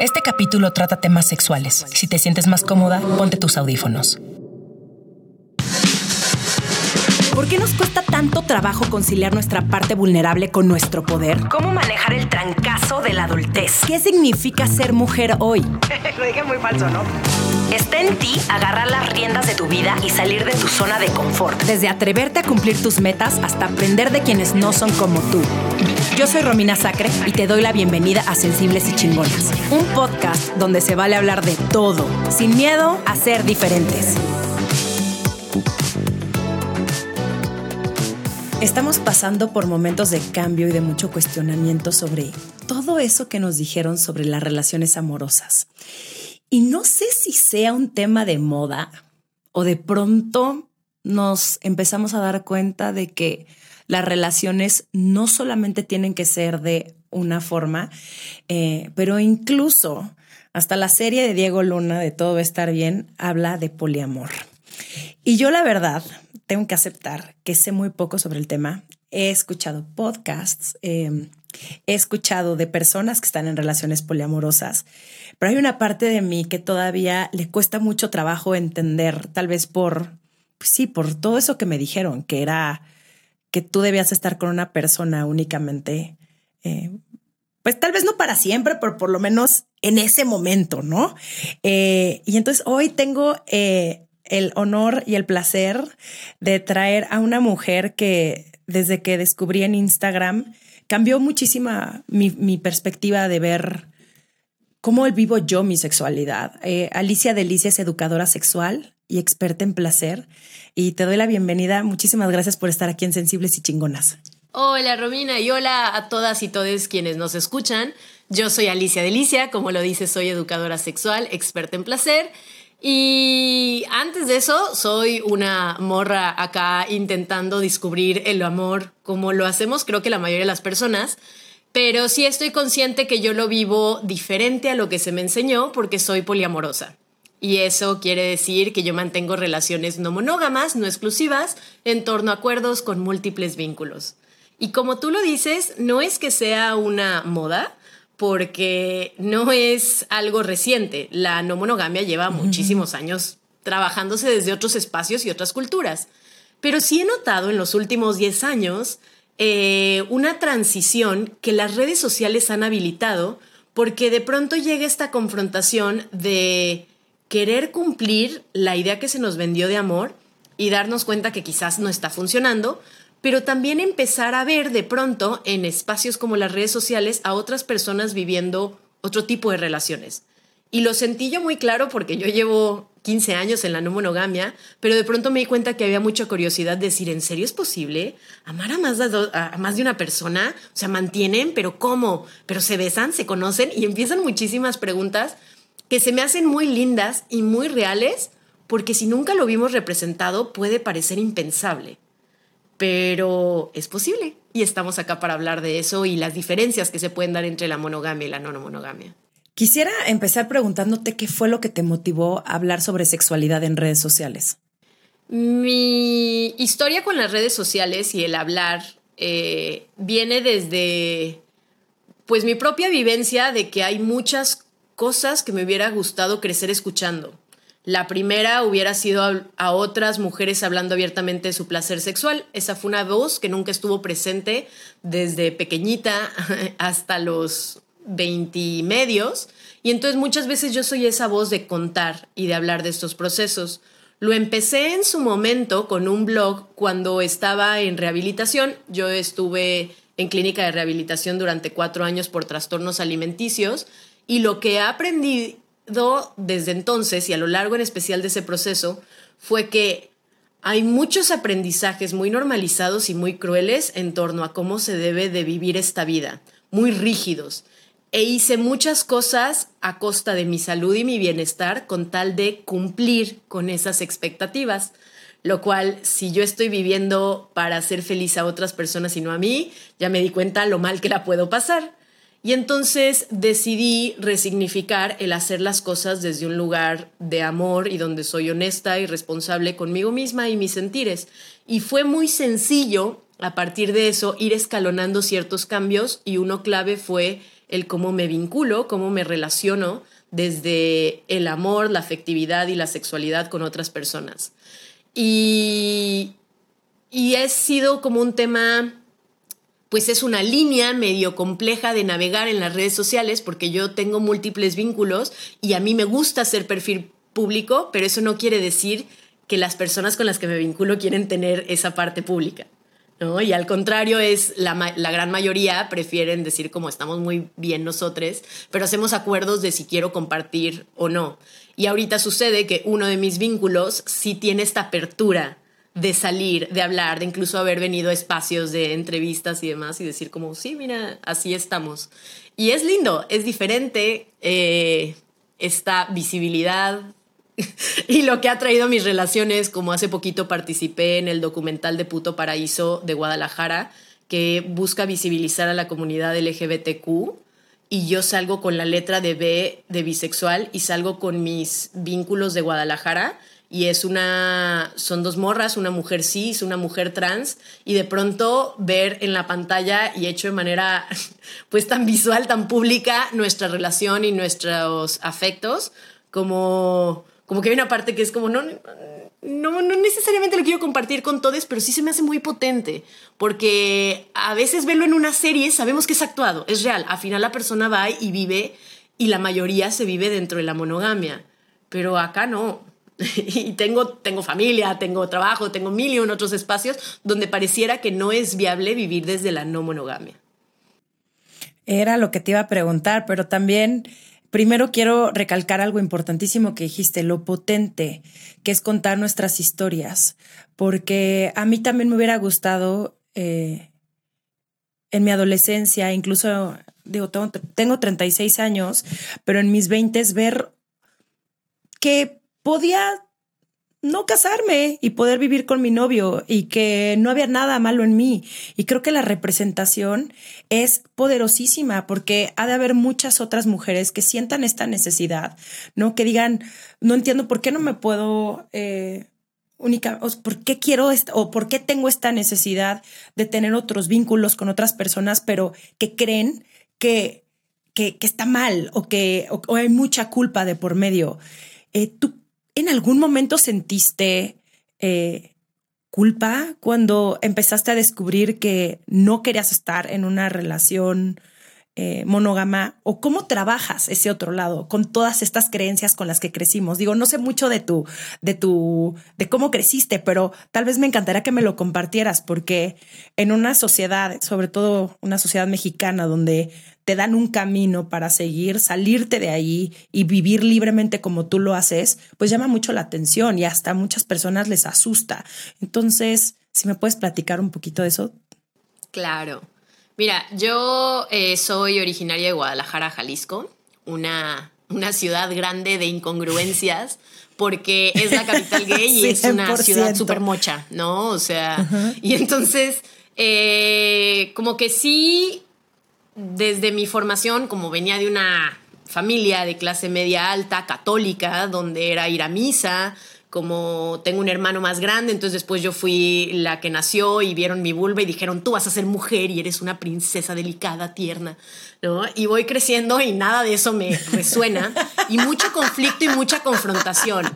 Este capítulo trata temas sexuales. Si te sientes más cómoda, ponte tus audífonos. ¿Por qué nos cuesta tanto trabajo conciliar nuestra parte vulnerable con nuestro poder? ¿Cómo manejar el trancazo de la adultez? ¿Qué significa ser mujer hoy? Lo dije muy falso, ¿no? Está en ti agarrar las riendas de tu vida y salir de tu zona de confort. Desde atreverte a cumplir tus metas hasta aprender de quienes no son como tú. Yo soy Romina Sacre y te doy la bienvenida a Sensibles y Chingonas, un podcast donde se vale hablar de todo, sin miedo a ser diferentes. Estamos pasando por momentos de cambio y de mucho cuestionamiento sobre todo eso que nos dijeron sobre las relaciones amorosas. Y no sé si sea un tema de moda o de pronto nos empezamos a dar cuenta de que las relaciones no solamente tienen que ser de una forma, eh, pero incluso hasta la serie de Diego Luna de Todo va a estar bien habla de poliamor. Y yo la verdad tengo que aceptar que sé muy poco sobre el tema. He escuchado podcasts, em, he escuchado de personas que están en relaciones poliamorosas, pero hay una parte de mí que todavía le cuesta mucho trabajo entender, tal vez por, pues sí, por todo eso que me dijeron, que era que tú debías estar con una persona únicamente, eh, pues tal vez no para siempre, pero por lo menos en ese momento, ¿no? Eh, y entonces hoy tengo eh, el honor y el placer de traer a una mujer que desde que descubrí en Instagram cambió muchísima mi, perspectiva de ver cómo vivo yo mi sexualidad. Alicia Delicia es educadora sexual y experta en placer y te doy la bienvenida. Muchísimas gracias por estar aquí en Sensibles y Chingonas. Hola Romina y hola a todas y todos quienes nos escuchan. Yo soy Alicia Delicia, como lo dice, soy educadora sexual, experta en placer. Y antes de eso, soy una morra acá intentando descubrir el amor como lo hacemos creo que la mayoría de las personas. Pero sí estoy consciente que yo lo vivo diferente a lo que se me enseñó porque soy poliamorosa. Y eso quiere decir que yo mantengo relaciones no monógamas, no exclusivas, en torno a acuerdos con múltiples vínculos. Y como tú lo dices, no es que sea una moda, porque no es algo reciente. La no monogamia lleva muchísimos años trabajándose desde otros espacios y otras culturas. Pero sí he notado en los últimos 10 años eh, una transición que las redes sociales han habilitado porque de pronto llega esta confrontación de querer cumplir la idea que se nos vendió de amor y darnos cuenta que quizás no está funcionando, pero también empezar a ver de pronto en espacios como las redes sociales a otras personas viviendo otro tipo de relaciones. Y lo sentí yo muy claro porque yo llevo 15 años en la no monogamia, pero de pronto me di cuenta que había mucha curiosidad de decir, ¿en serio es posible amar a más de, más de una persona? O sea, mantienen, pero ¿cómo? ¿Pero se besan? ¿Se conocen? Y empiezan muchísimas preguntas que se me hacen muy lindas y muy reales, porque si nunca lo vimos representado puede parecer impensable. Pero es posible y estamos acá para hablar de eso y las diferencias que se pueden dar entre la monogamia y la no monogamia. Quisiera empezar preguntándote qué fue lo que te motivó a hablar sobre sexualidad en redes sociales. Mi historia con las redes sociales y el hablar eh, viene desde pues mi propia vivencia de que hay muchas cosas que me hubiera gustado crecer escuchando. La primera hubiera sido a, otras mujeres hablando abiertamente de su placer sexual. Esa fue una voz que nunca estuvo presente desde pequeñita hasta los 20 medios. Y entonces muchas veces yo soy esa voz de contar y de hablar de estos procesos. Lo empecé en su momento con un blog cuando estaba en rehabilitación. Yo estuve en clínica de rehabilitación durante cuatro años por trastornos alimenticios y lo que he aprendido desde entonces y a lo largo en especial de ese proceso fue que hay muchos aprendizajes muy normalizados y muy crueles en torno a cómo se debe de vivir esta vida, muy rígidos. E hice muchas cosas a costa de mi salud y mi bienestar con tal de cumplir con esas expectativas. Lo cual, si yo estoy viviendo para hacer feliz a otras personas y no a mí, ya me di cuenta lo mal que la puedo pasar. Y entonces decidí resignificar el hacer las cosas desde un lugar de amor y donde soy honesta y responsable conmigo misma y mis sentires. Y fue muy sencillo a partir de eso ir escalonando ciertos cambios y uno clave fue el cómo me vinculo, cómo me relaciono desde el amor, la afectividad y la sexualidad con otras personas. Y, y ha sido como un tema, pues es una línea medio compleja de navegar en las redes sociales porque yo tengo múltiples vínculos y a mí me gusta hacer perfil público, pero eso no quiere decir que las personas con las que me vinculo quieren tener esa parte pública. ¿no? Y al contrario, es la, la, gran mayoría prefieren decir como estamos muy bien nosotros, pero hacemos acuerdos de si quiero compartir o no. Y ahorita sucede que uno de mis vínculos sí tiene esta apertura de salir, de hablar, de incluso haber venido a espacios de entrevistas y demás y decir como, sí, mira, así estamos. Y es lindo, es diferente eh, esta visibilidad, y lo que ha traído mis relaciones, como hace poquito participé en el documental de Puto Paraíso de Guadalajara, que busca visibilizar a la comunidad LGBTQ, y yo salgo con la letra de B de bisexual y salgo con mis vínculos de Guadalajara y es una son dos morras, una mujer cis, una mujer trans y de pronto ver en la pantalla y hecho de manera pues tan visual, tan pública nuestra relación y nuestros afectos como como que hay una parte que es como, no, no, no necesariamente lo quiero compartir con todos, pero sí se me hace muy potente, porque a veces verlo en una serie sabemos que es actuado, es real, al final la persona va y vive y la mayoría se vive dentro de la monogamia, pero acá no. y tengo, tengo familia, tengo trabajo, tengo mil y un otros espacios donde pareciera que no es viable vivir desde la no monogamia. Era lo que te iba a preguntar, pero también Primero quiero recalcar algo importantísimo que dijiste, lo potente que es contar nuestras historias, porque a mí también me hubiera gustado eh, en mi adolescencia, incluso, digo, tengo, tengo 36 años, pero en mis 20 ver que podía no casarme y poder vivir con mi novio y que no había nada malo en mí. Y creo que la representación es poderosísima porque ha de haber muchas otras mujeres que sientan esta necesidad, ¿no? Que digan, no entiendo por qué no me puedo... Eh, única, por qué quiero o por qué tengo esta necesidad de tener otros vínculos con otras personas, pero que creen que, que, está mal o que o, hay mucha culpa de por medio. Eh, ¿Tú ¿En algún momento sentiste eh, culpa cuando empezaste a descubrir que no querías estar en una relación eh, monógama? ¿O cómo trabajas ese otro lado con todas estas creencias con las que crecimos? Digo, no sé mucho de tu, de tu, de cómo creciste, pero tal vez me encantaría que me lo compartieras porque en una sociedad, sobre todo una sociedad mexicana donde te dan un camino para seguir, salirte de ahí y vivir libremente como tú lo haces, pues llama mucho la atención y hasta a muchas personas les asusta. Entonces, si me puedes platicar un poquito de eso. Claro. Mira, yo eh, soy originaria de Guadalajara, Jalisco, una, una ciudad grande de incongruencias porque es la capital gay y es una ciudad súper mocha, ¿no? O sea, y entonces, eh, como que sí desde mi formación, como venía de una familia de clase media alta, católica, donde era ir a misa, como tengo un hermano más grande, entonces después yo fui la que nació y vieron mi vulva y dijeron, tú vas a ser mujer y eres una princesa delicada, tierna, ¿no? Y voy creciendo y nada de eso me resuena y mucho conflicto y mucha confrontación.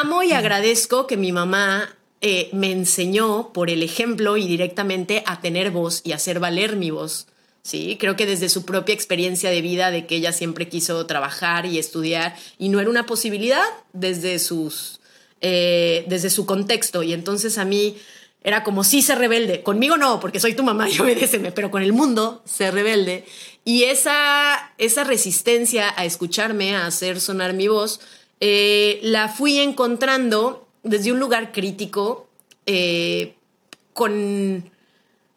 Amo y agradezco que mi mamá eh, me enseñó por el ejemplo y directamente a tener voz y hacer valer mi voz Sí, creo que desde su propia experiencia de vida, de que ella siempre quiso trabajar y estudiar y no era una posibilidad desde sus, eh, desde su contexto. Y entonces a mí era como sí se rebelde, conmigo no, porque soy tu mamá y obedéceme, pero con el mundo se rebelde. Y esa, esa resistencia a escucharme, a hacer sonar mi voz, eh, la fui encontrando desde un lugar crítico, eh, con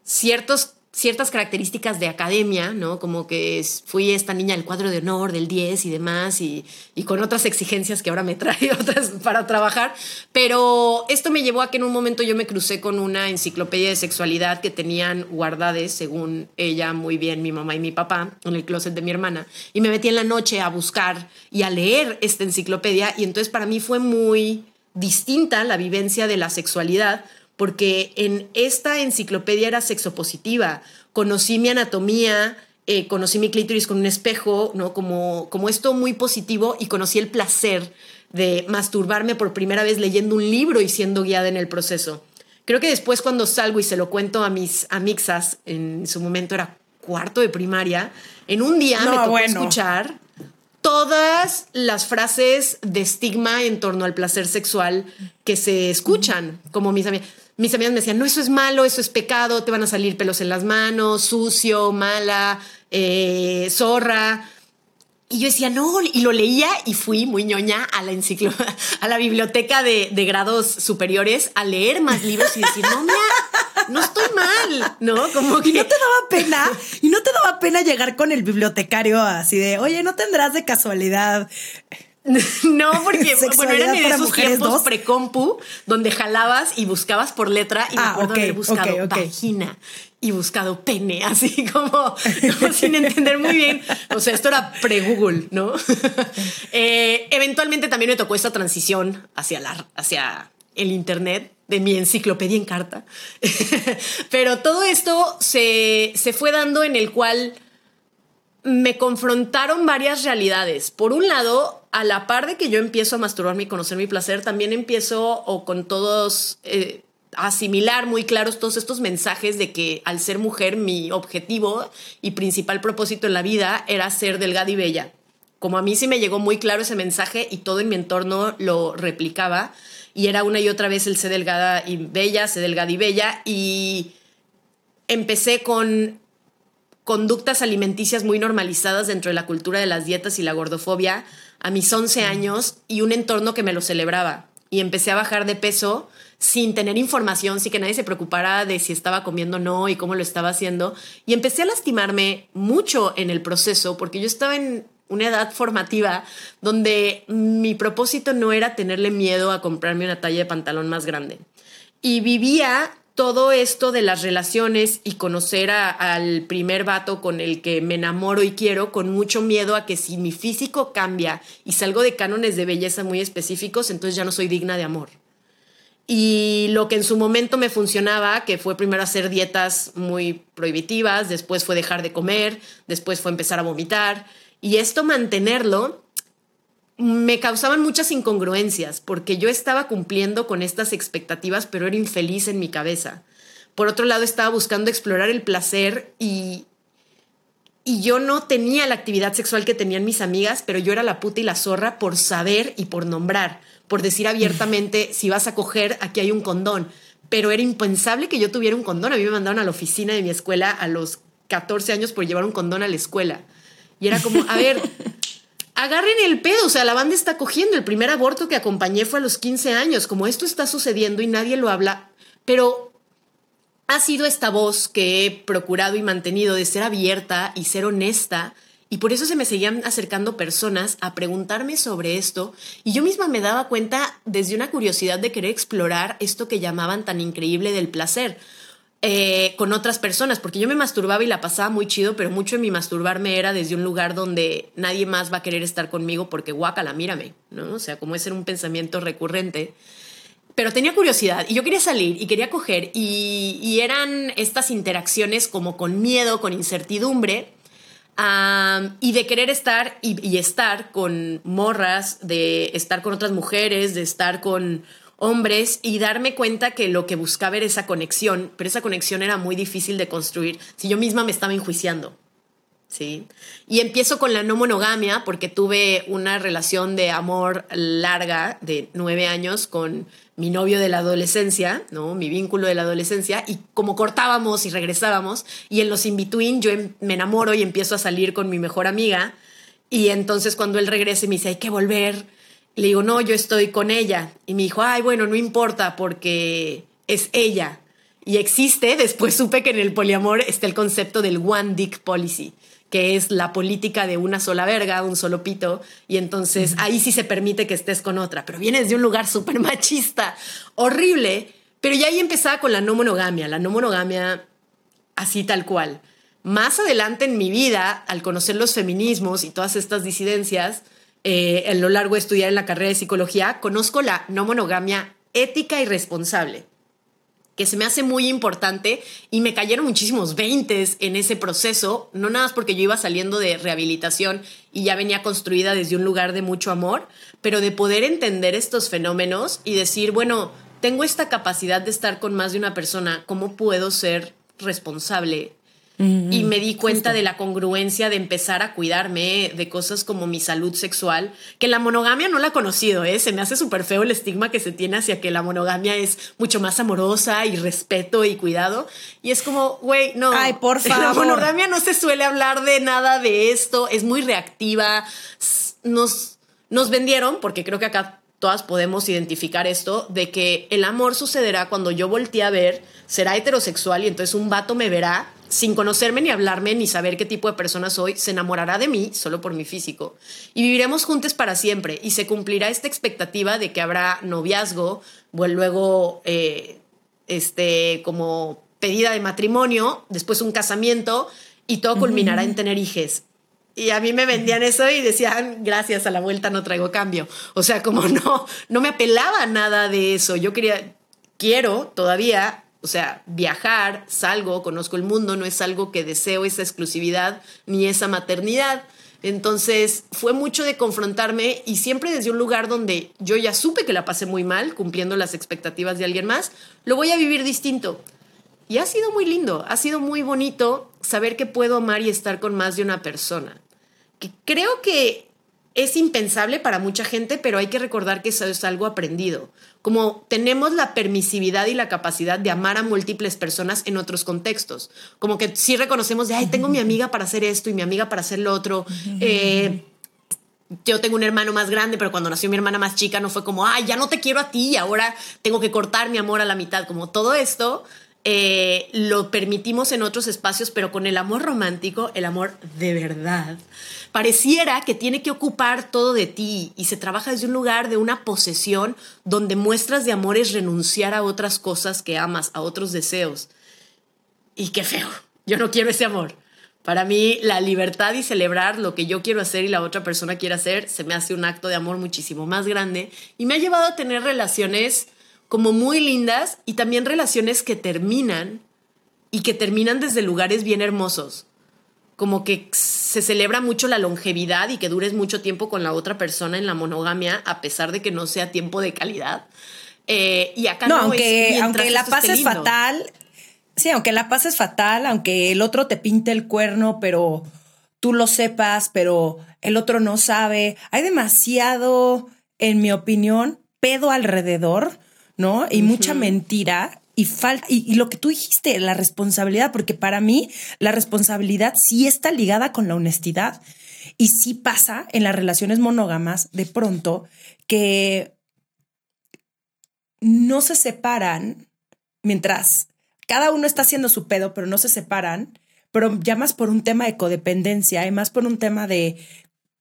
ciertos ciertas características de academia, ¿no? Como que fui esta niña del cuadro de honor, del 10 y demás, y, con otras exigencias que ahora me trae otras para trabajar. Pero esto me llevó a que en un momento yo me crucé con una enciclopedia de sexualidad que tenían guardades, según ella muy bien, mi mamá y mi papá, en el closet de mi hermana. Y me metí en la noche a buscar y a leer esta enciclopedia. Y entonces para mí fue muy distinta la vivencia de la sexualidad porque en esta enciclopedia era sexopositiva. Conocí mi anatomía eh, conocí mi clítoris con un espejo, ¿no? Como, como esto muy positivo y conocí el placer de masturbarme por primera vez leyendo un libro y siendo guiada en el proceso. Creo que después cuando salgo y se lo cuento a mis amixas, en su momento era cuarto de primaria, en un día me tocó escuchar todas las frases de estigma en torno al placer sexual que se escuchan, como mis amigas. Mis amigas me decían, no, eso es malo, eso es pecado, te van a salir pelos en las manos, sucio, mala, eh, zorra. Y yo decía, no, y lo leía y fui muy ñoña a la enciclo a la biblioteca de, de, grados superiores a leer más libros y decir, no, mira, no estoy mal, ¿no? Como que... ¿Y no te daba pena? ¿Y no te daba pena llegar con el bibliotecario así de, oye, ¿no tendrás de casualidad No, porque bueno, eran en esos tiempos pre-compu donde jalabas y buscabas por letra y me ah, acuerdo haber buscado vagina y buscado pene, así como, sin entender muy bien. O sea, esto era pre-Google, ¿no? Eh, eventualmente también me tocó esta transición hacia, la, hacia el Internet de mi enciclopedia en carta. Pero todo esto se, se fue dando en el cual me confrontaron varias realidades. Por un lado, a la par de que yo empiezo a masturbarme y conocer mi placer, también empiezo o con todos eh, asimilar muy claros todos estos mensajes de que al ser mujer mi objetivo y principal propósito en la vida era ser delgada y bella. Como a mí sí me llegó muy claro ese mensaje y todo en mi entorno lo replicaba y era una y otra vez el ser delgada y bella, ser delgada y bella y empecé con conductas alimenticias muy normalizadas dentro de la cultura de las dietas y la gordofobia a mis 11 años y un entorno que me lo celebraba. Y empecé a bajar de peso sin tener información, sin que nadie se preocupara de si estaba comiendo o no y cómo lo estaba haciendo. Y empecé a lastimarme mucho en el proceso porque yo estaba en una edad formativa donde mi propósito no era tenerle miedo a comprarme una talla de pantalón más grande. Y vivía todo esto de las relaciones y conocer al primer vato con el que me enamoro y quiero con mucho miedo a que si mi físico cambia y salgo de cánones de belleza muy específicos, entonces ya no soy digna de amor. Y lo que en su momento me funcionaba, que fue primero hacer dietas muy prohibitivas, después fue dejar de comer, después fue empezar a vomitar. Y esto mantenerlo me causaban muchas incongruencias porque yo estaba cumpliendo con estas expectativas, pero era infeliz en mi cabeza. Por otro lado, estaba buscando explorar el placer y, y yo no tenía la actividad sexual que tenían mis amigas, pero yo era la puta y la zorra por saber y por nombrar, por decir abiertamente, si vas a coger, aquí hay un condón. Pero era impensable que yo tuviera un condón. A mí me mandaron a la oficina de mi escuela a los 14 años por llevar un condón a la escuela. Y era como, a ver, agarren el pedo, o sea, la banda está cogiendo. El primer aborto que acompañé fue a los 15 años, como esto está sucediendo y nadie lo habla, pero ha sido esta voz que he procurado y mantenido de ser abierta y ser honesta. Y por eso se me seguían acercando personas a preguntarme sobre esto y yo misma me daba cuenta desde una curiosidad de querer explorar esto que llamaban tan increíble del placer. Eh, con otras personas, porque yo me masturbaba y la pasaba muy chido, pero mucho de mi masturbarme era desde un lugar donde nadie más va a querer estar conmigo porque guácala, mírame, ¿no? O sea, como ese era un pensamiento recurrente. Pero tenía curiosidad y yo quería salir y quería coger y, eran estas interacciones como con miedo, con incertidumbre y de querer estar y estar con morras, de estar con otras mujeres, de estar con hombres y darme cuenta que lo que buscaba era esa conexión, pero esa conexión era muy difícil de construir si yo misma me estaba enjuiciando. ¿sí? Y empiezo con la no monogamia porque tuve una relación de amor larga de nueve años con mi novio de la adolescencia, ¿no? Mi vínculo de la adolescencia y como cortábamos y regresábamos y en los in-between yo em, me enamoro y empiezo a salir con mi mejor amiga y entonces cuando él regrese me dice hay que volver le digo, no, yo estoy con ella. Y me dijo, ay, bueno, no importa porque es ella. Y existe, después supe que en el poliamor está el concepto del one dick policy, que es la política de una sola verga, un solo pito, y entonces ahí sí se permite que estés con otra, pero vienes de un lugar súper machista, horrible, pero ya ahí empezaba con la no monogamia, la no monogamia así tal cual. Más adelante en mi vida, al conocer los feminismos y todas estas disidencias, eh, a lo largo de estudiar en la carrera de psicología, conozco la no monogamia ética y responsable, que se me hace muy importante y me cayeron muchísimos veintes en ese proceso, no nada más porque yo iba saliendo de rehabilitación y ya venía construida desde un lugar de mucho amor, pero de poder entender estos fenómenos y decir, bueno, tengo esta capacidad de estar con más de una persona, ¿cómo puedo ser responsable y me di cuenta de la congruencia de empezar a cuidarme de cosas como mi salud sexual, que la monogamia no la he conocido, ¿eh? se me hace súper feo el estigma que se tiene hacia que la monogamia es mucho más amorosa y respeto y cuidado. Y es como, güey, no. Ay, por favor. La monogamia no se suele hablar de nada de esto, es muy reactiva. Nos, nos vendieron, porque creo que acá todas podemos identificar esto, de que el amor sucederá cuando yo voltee a ver, será heterosexual y entonces un vato me verá sin conocerme ni hablarme ni saber qué tipo de persona soy, se enamorará de mí solo por mi físico. Y viviremos juntos para siempre y se cumplirá esta expectativa de que habrá noviazgo, luego eh, este, como pedida de matrimonio, después un casamiento y todo culminará en tener hijos. Y a mí me vendían eso y decían, gracias, a la vuelta no traigo cambio. O sea, como no, no me apelaba nada de eso. Yo quería, quiero todavía o sea, viajar, salgo, conozco el mundo, no es algo que deseo esa exclusividad ni esa maternidad. Entonces fue mucho de confrontarme y siempre desde un lugar donde yo ya supe que la pasé muy mal, cumpliendo las expectativas de alguien más, lo voy a vivir distinto. Y ha sido muy lindo, ha sido muy bonito saber que puedo amar y estar con más de una persona. Que creo que es impensable para mucha gente, pero hay que recordar que eso es algo aprendido. Como tenemos la permisividad y la capacidad de amar a múltiples personas en otros contextos. Como que sí reconocemos de, ay, tengo mi amiga para hacer esto y mi amiga para hacer lo otro. Eh, yo tengo un hermano más grande, pero cuando nació mi hermana más chica no fue como, ay, ya no te quiero a ti y ahora tengo que cortar mi amor a la mitad. Como todo esto eh, lo permitimos en otros espacios, pero con el amor romántico, el amor de verdad, pareciera que tiene que ocupar todo de ti y se trabaja desde un lugar de una posesión donde muestras de amor es renunciar a otras cosas que amas, a otros deseos. Y qué feo, yo no quiero ese amor. Para mí, la libertad y celebrar lo que yo quiero hacer y la otra persona quiere hacer se me hace un acto de amor muchísimo más grande y me ha llevado a tener relaciones como muy lindas y también relaciones que terminan y que terminan desde lugares bien hermosos. Como que se celebra mucho la longevidad y que dures mucho tiempo con la otra persona en la monogamia, a pesar de que no sea tiempo de calidad. Eh, y acá no, aunque, aunque la pases fatal, sí, aunque la pases fatal, aunque el otro te pinte el cuerno, pero tú lo sepas, pero el otro no sabe. Hay demasiado, en mi opinión, pedo alrededor ¿no? Y mucha mentira y falta, y, lo que tú dijiste, la responsabilidad, porque para mí la responsabilidad sí está ligada con la honestidad. Y sí pasa en las relaciones monógamas de pronto que no se separan mientras cada uno está haciendo su pedo, pero no se separan, pero ya más por un tema de codependencia y más por un tema de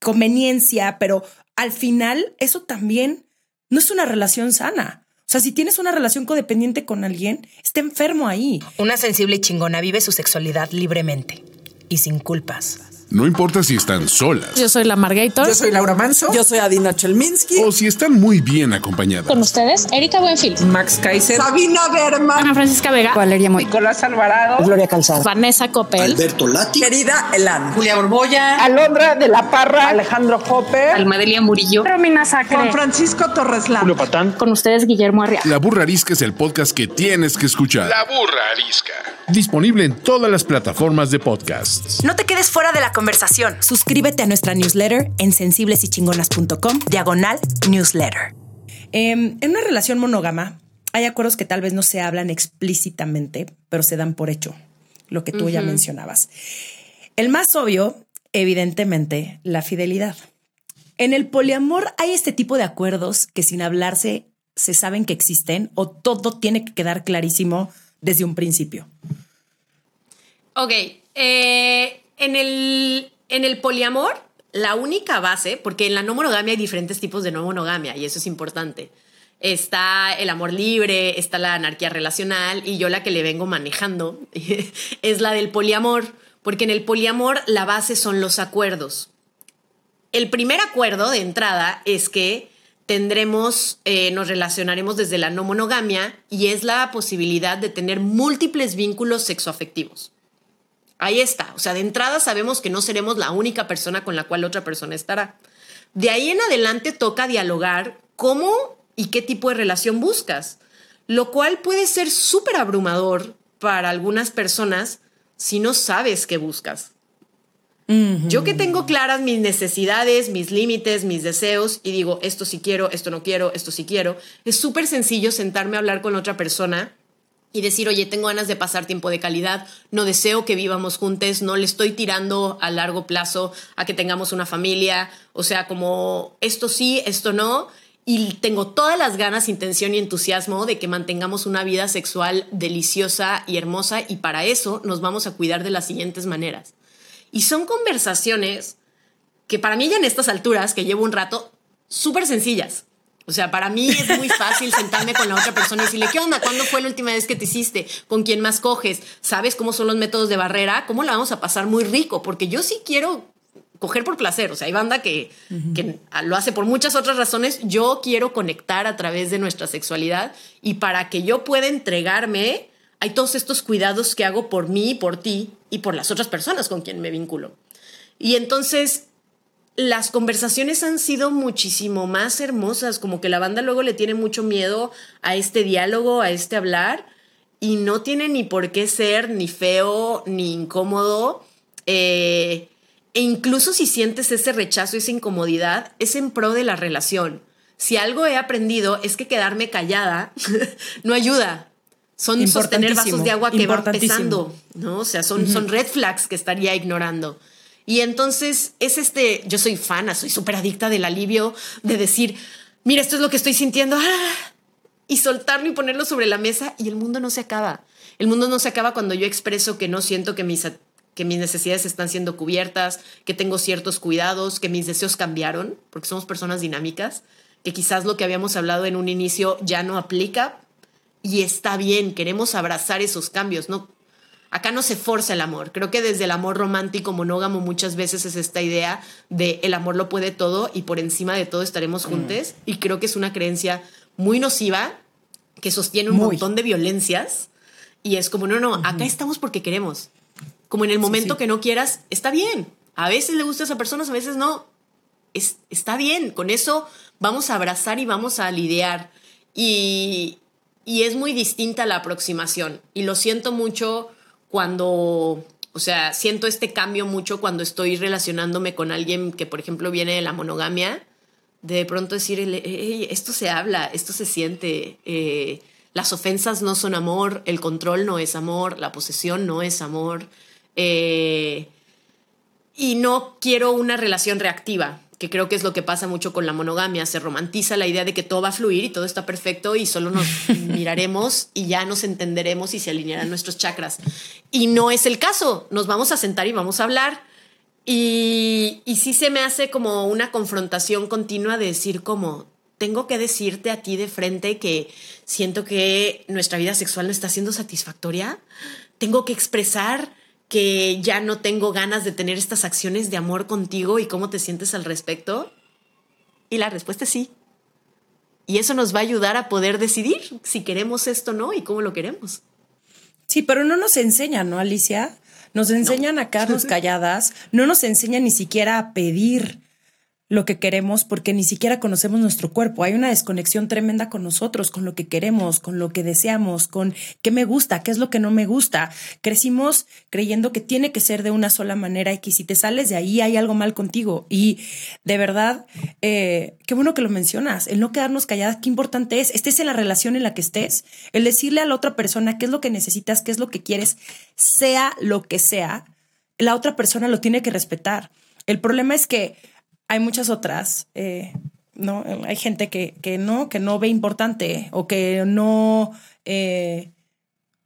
conveniencia, pero al final eso también no es una relación sana. O sea, si tienes una relación codependiente con alguien, está enfermo ahí. Una sensible chingona vive su sexualidad libremente y sin culpas. No importa si están solas. Yo soy la Margator. Yo soy Laura Manso. Yo soy Adina Chelminsky. O si están muy bien acompañadas. Con ustedes, Erika Buenfil. Max Kaiser. Sabina Berman. Ana Francisca Vega. Valeria Moy. Nicolás Alvarado. Gloria Calzada. Vanessa Copel. Alberto Lati. Querida Elan. Julia Borboya. Alondra de la Parra. Alejandro Hopper. Almadelia Murillo. Romina Sacre. Juan Francisco Torreslan. Julio Patán. Con ustedes, Guillermo Arriaga. La Burra Arisca es el podcast que tienes que escuchar. La Burra Arisca. Disponible en todas las plataformas de podcasts. No te quedes fuera de la conversación. Suscríbete a nuestra newsletter en sensiblesychingonas.com, diagonal newsletter. Em, en una relación monógama, hay acuerdos que tal vez no se hablan explícitamente, pero se dan por hecho, lo que tú ya mencionabas. El más obvio, evidentemente, la fidelidad. En el poliamor hay este tipo de acuerdos que sin hablarse se saben que existen o todo tiene que quedar clarísimo desde un principio. Ok, eh, en, el, en el poliamor, la única base, porque en la no monogamia hay diferentes tipos de no monogamia y eso es importante. Está el amor libre, está la anarquía relacional y yo la que le vengo manejando es la del poliamor, porque en el poliamor la base son los acuerdos. El primer acuerdo de entrada es que tendremos, eh, nos relacionaremos desde la no monogamia y es la posibilidad de tener múltiples vínculos sexoafectivos. Ahí está, o sea, de entrada sabemos que no seremos la única persona con la cual otra persona estará. De ahí en adelante toca dialogar cómo y qué tipo de relación buscas, lo cual puede ser súper abrumador para algunas personas si no sabes qué buscas. Yo que tengo claras mis necesidades, mis límites, mis deseos y digo, esto sí quiero, esto no quiero, esto sí quiero, es súper sencillo sentarme a hablar con otra persona y decir, oye, tengo ganas de pasar tiempo de calidad, no deseo que vivamos juntos, no le estoy tirando a largo plazo a que tengamos una familia, o sea, como esto sí, esto no, y tengo todas las ganas, intención y entusiasmo de que mantengamos una vida sexual deliciosa y hermosa y para eso nos vamos a cuidar de las siguientes maneras. Y son conversaciones que para mí ya en estas alturas, que llevo un rato, súper sencillas. O sea, para mí es muy fácil sentarme con la otra persona y decirle, ¿qué onda? ¿Cuándo fue la última vez que te hiciste? ¿Con quién más coges? ¿Sabes cómo son los métodos de barrera? ¿Cómo la vamos a pasar muy rico? Porque yo sí quiero coger por placer. O sea, hay banda que, que lo hace por muchas otras razones. Yo quiero conectar a través de nuestra sexualidad y para que yo pueda entregarme, hay todos estos cuidados que hago por mí, por ti y por las otras personas con quien me vinculo. Y entonces las conversaciones han sido muchísimo más hermosas, como que la banda luego le tiene mucho miedo a este diálogo, a este hablar, y no tiene ni por qué ser ni feo ni incómodo. Eh, e incluso si sientes ese rechazo, esa incomodidad, es en pro de la relación. Si algo he aprendido es que quedarme callada no ayuda. Son sostener vasos de agua que van pesando, ¿no? O sea, son, son red flags que estaría ignorando. Y entonces es este, yo soy fana, soy súper adicta del alivio de decir, mira, esto es lo que estoy sintiendo, ¡ah! y soltarlo y ponerlo sobre la mesa y el mundo no se acaba. El mundo no se acaba cuando yo expreso que no siento que mis, que mis necesidades están siendo cubiertas, que tengo ciertos cuidados, que mis deseos cambiaron, porque somos personas dinámicas, que quizás lo que habíamos hablado en un inicio ya no aplica y está bien, queremos abrazar esos cambios, no acá no se forza el amor. Creo que desde el amor romántico monógamo muchas veces es esta idea de el amor lo puede todo y por encima de todo estaremos mm. juntos y creo que es una creencia muy nociva que sostiene un montón de violencias y es como no, no, acá estamos porque queremos. Como en el momento que no quieras, está bien. A veces le gusta a esa persona, a veces no. Es, está bien, con eso vamos a abrazar y vamos a lidiar. Y, y es muy distinta la aproximación. Y lo siento mucho cuando, o sea, siento este cambio mucho cuando estoy relacionándome con alguien que, por ejemplo, viene de la monogamia. De pronto decir, esto se habla, esto se siente. Eh, las ofensas no son amor, el control no es amor, la posesión no es amor. Eh, y no quiero una relación reactiva que creo que es lo que pasa mucho con la monogamia. Se romantiza la idea de que todo va a fluir y todo está perfecto y solo nos miraremos y ya nos entenderemos y se alinearán nuestros chakras. Y no es el caso. Nos vamos a sentar y vamos a hablar. Y, y sí se me hace como una confrontación continua de decir como, tengo que decirte a ti de frente que siento que nuestra vida sexual no está siendo satisfactoria. Tengo que expresar que ya no tengo ganas de tener estas acciones de amor contigo y cómo te sientes al respecto? Y la respuesta es sí. Y eso nos va a ayudar a poder decidir si queremos esto o no y cómo lo queremos. Sí, pero no nos enseñan, ¿no, Alicia? Nos enseñan a quedarnos calladas, no nos enseñan ni siquiera a pedir lo que queremos porque ni siquiera conocemos nuestro cuerpo. Hay una desconexión tremenda con nosotros, con lo que queremos, con lo que deseamos, con qué me gusta, qué es lo que no me gusta. Crecimos creyendo que tiene que ser de una sola manera y que si te sales de ahí hay algo mal contigo. Y de verdad, eh, qué bueno que lo mencionas, el no quedarnos calladas, qué importante es, estés en la relación en la que estés, el decirle a la otra persona qué es lo que necesitas, qué es lo que quieres, sea lo que sea, la otra persona lo tiene que respetar. El problema es que hay muchas otras, eh, ¿no? Hay gente que, que, no, que no ve importante o que no, eh,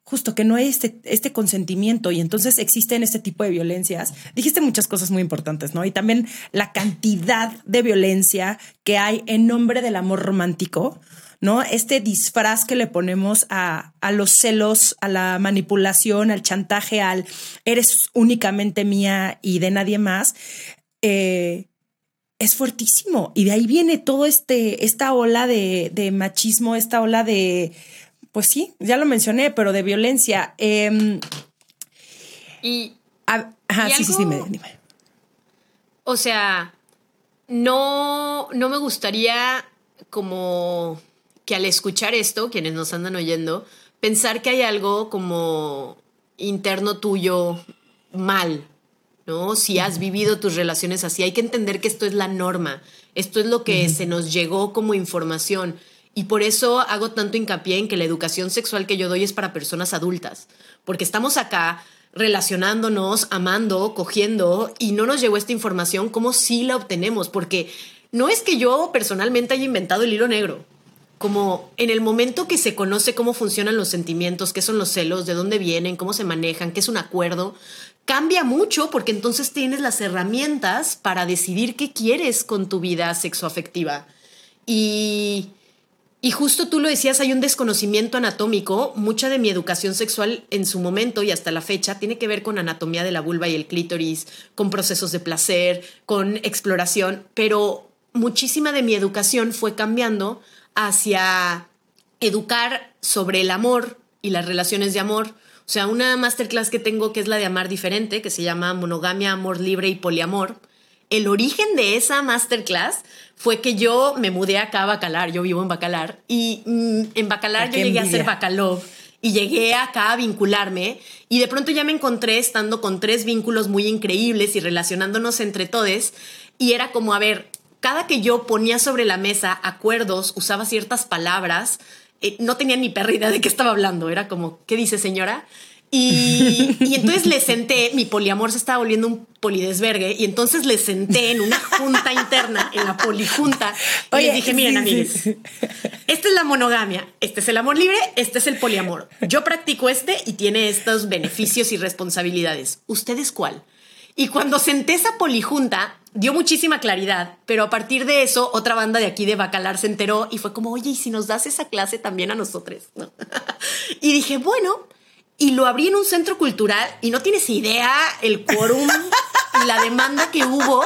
justo que no hay este, este consentimiento y entonces existen este tipo de violencias. Dijiste muchas cosas muy importantes, ¿no? Y también la cantidad de violencia que hay en nombre del amor romántico. ¿no? Este disfraz que le ponemos a, a, los celos, a la manipulación, al chantaje, al eres únicamente mía y de nadie más, eh, es fuertísimo. Y de ahí viene todo este, esta ola de, de machismo, esta ola de, pues sí, ya lo mencioné, pero de violencia. Em, Y, a- ajá, Y sí, sí, sí, me- dime. o sea, no, no me gustaría como que al escuchar esto, quienes nos andan oyendo, pensar que hay algo como interno tuyo mal, ¿no? Si has vivido tus relaciones así, hay que entender que esto es la norma, esto es lo que se nos llegó como información. Y por eso hago tanto hincapié en que la educación sexual que yo doy es para personas adultas, porque estamos acá relacionándonos, amando, cogiendo, y no nos llegó esta información, ¿cómo sí la obtenemos? Porque no es que yo personalmente haya inventado el hilo negro, como en el momento que se conoce cómo funcionan los sentimientos, qué son los celos, de dónde vienen, cómo se manejan, qué es un acuerdo, cambia mucho porque entonces tienes las herramientas para decidir qué quieres con tu vida sexoafectiva. Y, y justo tú lo decías, hay un desconocimiento anatómico. Mucha de mi educación sexual en su momento y hasta la fecha tiene que ver con anatomía de la vulva y el clítoris, con procesos de placer, con exploración, pero muchísima de mi educación fue cambiando hacia educar sobre el amor y las relaciones de amor. O sea, una masterclass que tengo que es la de amar diferente, que se llama monogamia, amor libre y poliamor. El origen de esa masterclass fue que yo me mudé acá a Bacalar, yo vivo en Bacalar, y mm, en Bacalar Ah, yo llegué a ser. Bacalov y llegué acá a vincularme y de pronto ya me encontré estando con tres vínculos muy increíbles y relacionándonos entre todos y era como, a ver, cada que yo ponía sobre la mesa acuerdos, usaba ciertas palabras, eh, no tenía ni perra idea de qué estaba hablando, era como, ¿qué dice señora? Y, y entonces le senté, mi poliamor se estaba volviendo un polidesvergue, y entonces le senté en una junta interna, en la polijunta, y Oye, les dije, miren amigos, esta es la monogamia, este es el amor libre, este es el poliamor. Yo practico este y tiene estos beneficios y responsabilidades. ¿Ustedes cuál? Y cuando senté esa polijunta, dio muchísima claridad, pero a partir de eso, otra banda de aquí de Bacalar se enteró y fue como, oye, ¿y si nos das esa clase también a nosotros? ¿No? y dije, bueno, y lo abrí en un centro cultural y no tienes idea el quórum y la demanda que hubo.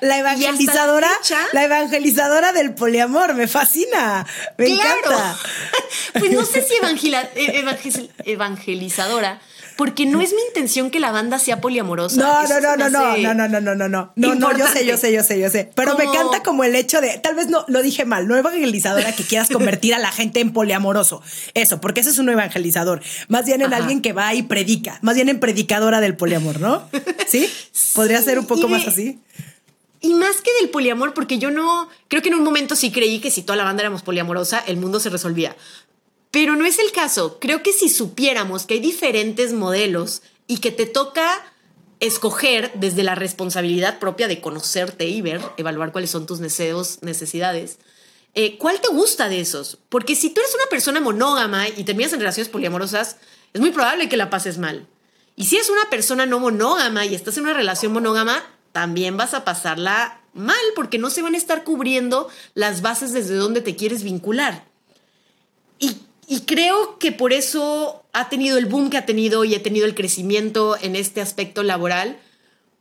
La evangelizadora, la fecha- la evangelizadora del poliamor, me fascina, me encanta. pues no sé si evangela- eh, evangel- evangelizadora, porque no es mi intención que la banda sea poliamorosa. No, Eso no, no, no, no, no, no, no, no, no, no, no, no, yo sé, yo sé, yo sé, yo sé, pero me encanta como el hecho de, tal vez no, lo dije mal, no evangelizadora que quieras convertir a la gente en poliamoroso, eso, porque ese es un evangelizador, más bien en Ajá. alguien que va y predica, más bien en predicadora del poliamor, ¿no? ¿Sí? Podría ser un poco más de- así. Y más que del poliamor, porque yo no, creo que en un momento sí creí que si toda la banda éramos poliamorosa, el mundo se resolvía. Pero no es el caso. Creo que si supiéramos que hay diferentes modelos y que te toca escoger desde la responsabilidad propia de conocerte y ver, evaluar cuáles son tus deseos, necesidades, eh, ¿cuál te gusta de esos? Porque si tú eres una persona monógama y terminas en relaciones poliamorosas, es muy probable que la pases mal. Y si es una persona no monógama y estás en una relación monógama, también vas a pasarla mal porque no se van a estar cubriendo las bases desde donde te quieres vincular. Y, y creo que por eso ha tenido el boom que ha tenido y ha tenido el crecimiento en este aspecto laboral,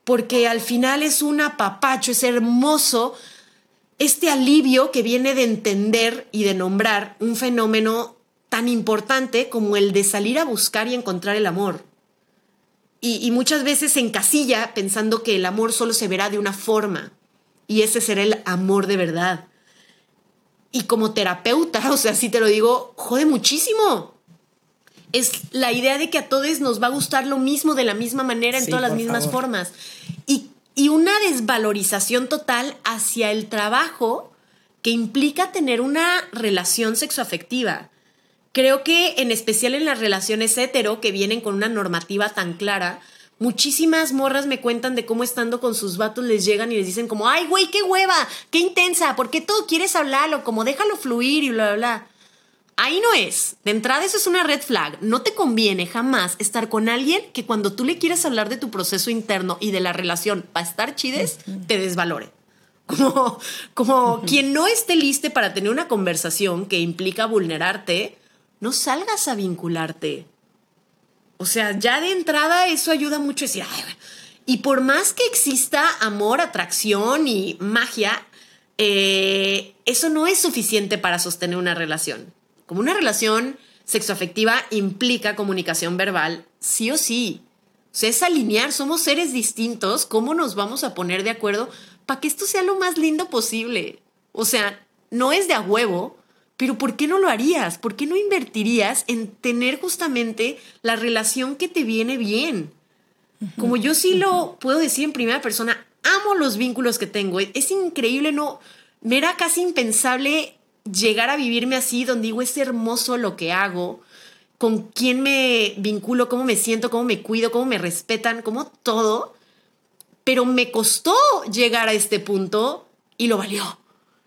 porque al final es un apapacho, es hermoso este alivio que viene de entender y de nombrar un fenómeno tan importante como el de salir a buscar y encontrar el amor. Y, muchas veces se encasilla pensando que el amor solo se verá de una forma y ese será el amor de verdad. Y como terapeuta, o sea, si te lo digo, jode muchísimo. Es la idea de que a todos nos va a gustar lo mismo de la misma manera en Sí, todas las mismas favor. formas. Y, y una desvalorización total hacia el trabajo que implica tener una relación sexoafectiva. Creo que en especial en las relaciones hetero que vienen con una normativa tan clara, muchísimas morras me cuentan de cómo estando con sus vatos les llegan y les dicen como, ay, güey, qué hueva, qué intensa, ¿por qué todo quieres hablarlo? Como déjalo fluir y bla, bla, bla. Ahí no es. De entrada eso es una red flag. No te conviene jamás estar con alguien que cuando tú le quieres hablar de tu proceso interno y de la relación para estar chides, te desvalore. Como, como quien no esté listo para tener una conversación que implica vulnerarte, no salgas a vincularte. O sea, ya de entrada eso ayuda mucho a decir. Y por más que exista amor, atracción y magia, eh, eso no es suficiente para sostener una relación. Como una relación sexoafectiva implica comunicación verbal, sí o sí. O sea, es alinear, somos seres distintos, ¿cómo nos vamos a poner de acuerdo para que esto sea lo más lindo posible? O sea, no es de a huevo, pero ¿por qué no lo harías? ¿Por qué no invertirías en tener justamente la relación que te viene bien? Como yo sí lo puedo decir en primera persona, amo los vínculos que tengo. Es increíble, no, me era casi impensable llegar a vivirme así, donde digo, es hermoso lo que hago, con quién me vinculo, cómo me siento, cómo me cuido, cómo me respetan, cómo todo. Pero me costó llegar a este punto y lo valió.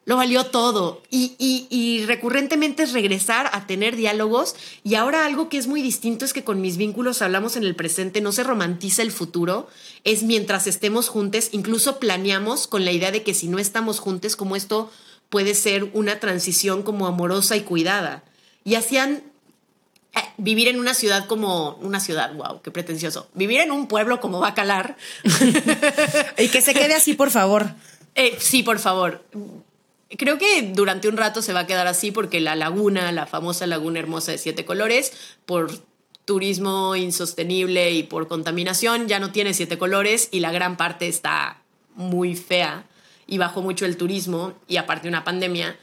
Lo valió todo. Y, y, y, recurrentemente es regresar a tener diálogos. Y ahora algo que es muy distinto es que con mis vínculos hablamos en el presente, no se romantiza el futuro. Es mientras estemos juntos, incluso planeamos con la idea de que si no estamos juntos, como esto puede ser una transición como amorosa y cuidada. Y hacían eh, vivir en una ciudad como una ciudad, wow, qué pretencioso. Vivir en un pueblo como Bacalar. y que se quede así, por favor. Eh, sí, por favor. Creo que durante un rato se va a quedar así porque la laguna, la famosa laguna hermosa de siete colores, por turismo insostenible y por contaminación, ya no tiene siete colores y la gran parte está muy fea y bajó mucho el turismo y aparte una pandemia.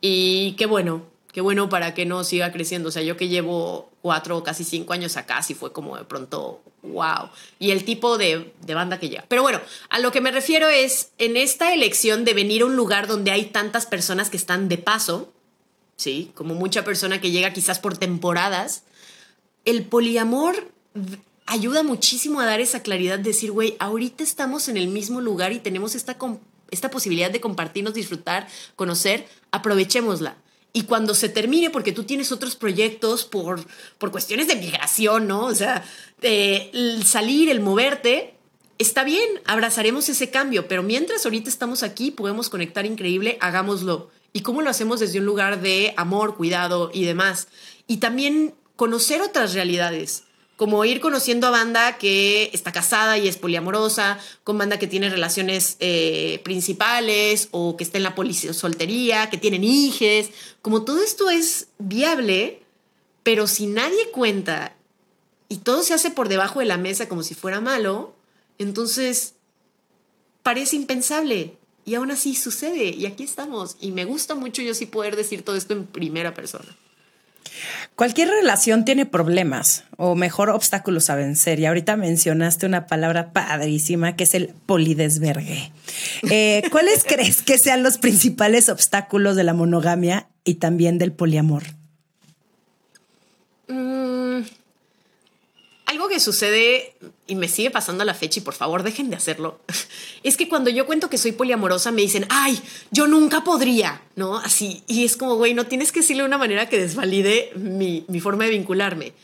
Y qué bueno, qué bueno para que no siga creciendo. O sea, yo que llevo cuatro o casi cinco años acá, sí fue como de pronto, wow. Y el tipo de, de, banda que llega. Pero bueno, a lo que me refiero es, en esta elección de venir a un lugar donde hay tantas personas que están de paso, ¿sí? Como mucha persona que llega quizás por temporadas, el poliamor ayuda muchísimo a dar esa claridad, de decir, güey, ahorita estamos en el mismo lugar y tenemos esta, esta posibilidad de compartirnos, disfrutar, conocer, aprovechémosla. Y cuando se termine, porque tú tienes otros proyectos por, por cuestiones de migración, ¿no? O sea, el salir, el moverte, está bien, abrazaremos ese cambio, pero mientras ahorita estamos aquí, podemos conectar increíble, hagámoslo. ¿Y cómo lo hacemos desde un lugar de amor, cuidado y demás? Y también conocer otras realidades como ir conociendo a banda que está casada y es poliamorosa, con banda que tiene relaciones eh, principales o que está en la soltería, que tienen hijes, como todo esto es viable, pero si nadie cuenta y todo se hace por debajo de la mesa como si fuera malo, entonces parece impensable y aún así sucede y aquí estamos y me gusta mucho yo sí poder decir todo esto en primera persona. Cualquier relación tiene problemas o mejor obstáculos a vencer. Y ahorita mencionaste una palabra padrísima que es el polidesvergue. Eh, ¿Cuáles crees que sean los principales obstáculos de la monogamia y también del poliamor? Mm, algo que sucede y me sigue pasando a la fecha y por favor dejen de hacerlo, es que cuando yo cuento que soy poliamorosa me dicen, ay, yo nunca podría, ¿no? Así, y es como, güey, no tienes que decirle de una manera que desvalide mi, mi forma de vincularme.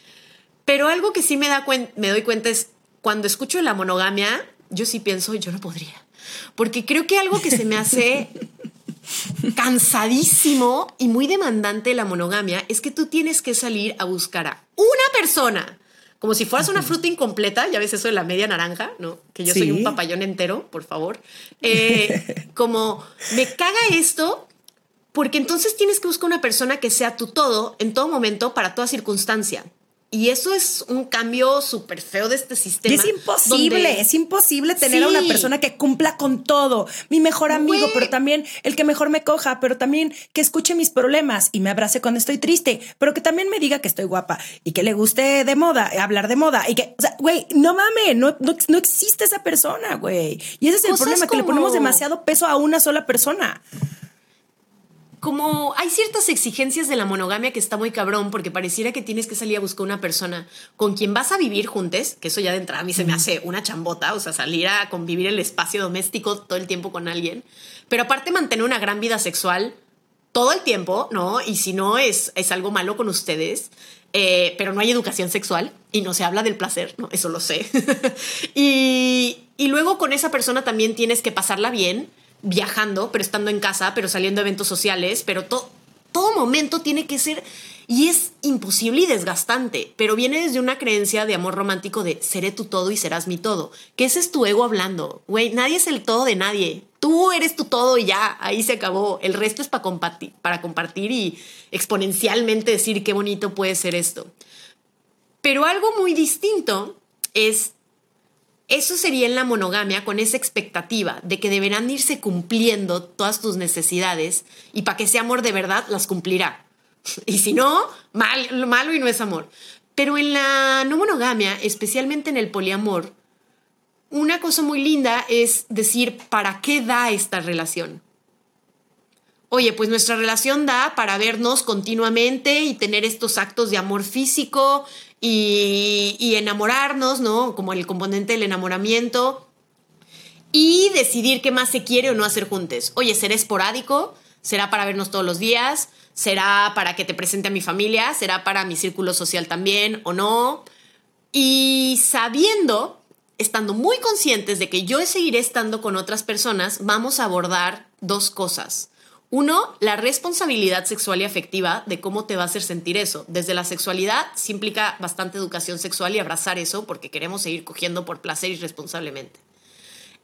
Pero algo que sí me, da me doy cuenta es, cuando escucho la monogamia, yo sí pienso, yo no podría. Porque creo que algo que se me hace cansadísimo y muy demandante de la monogamia es que tú tienes que salir a buscar a una persona como si fueras una fruta incompleta, ya ves eso de la media naranja, ¿no? Que yo soy un papayón entero, por favor. Eh, como me caga esto, porque entonces tienes que buscar una persona que sea tu todo en todo momento para toda circunstancia. Y eso es un cambio súper feo de este sistema. Y es imposible, es imposible tener a una persona que cumpla con todo. Mi mejor amigo, pero también el que mejor me coja, pero también que escuche mis problemas y me abrace cuando estoy triste, pero que también me diga que estoy guapa y que le guste de moda, hablar de moda y que, o sea, güey, no mames, no, no, existe esa persona, güey. Y ese es el problema, que le ponemos demasiado peso a una sola persona como hay ciertas exigencias de la monogamia que está muy cabrón, porque pareciera que tienes que salir a buscar una persona con quien vas a vivir juntos, que eso ya de entrada a mí se me hace una chambota, o sea, salir a convivir el espacio doméstico todo el tiempo con alguien, pero aparte mantener una gran vida sexual todo el tiempo, ¿no? Y si no es, es algo malo con ustedes, eh, pero no hay educación sexual y no se habla del placer, ¿no? Eso lo sé. y, y luego con esa persona también tienes que pasarla bien viajando, pero estando en casa, pero saliendo a eventos sociales, pero todo momento tiene que ser Y es imposible y desgastante, pero viene desde una creencia de amor romántico de seré tu todo y serás mi todo. Que ese es tu ego hablando. Güey, nadie es el todo de nadie. Tú eres tu todo y ya, ahí se acabó. El resto es para compartir, para compartir y exponencialmente decir qué bonito puede ser esto. Pero algo muy distinto es, eso sería en la monogamia con esa expectativa de que deberán irse cumpliendo todas tus necesidades y para que sea amor de verdad las cumplirá. Y si no, mal, malo y no es amor. Pero en la no monogamia, especialmente en el poliamor, una cosa muy linda es decir, ¿para qué da esta relación? Oye, pues nuestra relación da para vernos continuamente y tener estos actos de amor físico y, enamorarnos, ¿no? Como el componente del enamoramiento. Y decidir qué más se quiere o no hacer juntos. Oye, ¿será esporádico? ¿Será para vernos todos los días? ¿Será para que te presente a mi familia? ¿Será para mi círculo social también o no? Y sabiendo, estando muy conscientes de que yo seguiré estando con otras personas, vamos a abordar dos cosas. Uno, la responsabilidad sexual y afectiva de cómo te va a hacer sentir eso. Desde la sexualidad sí implica bastante educación sexual y abrazar eso porque queremos seguir cogiendo por placer irresponsablemente.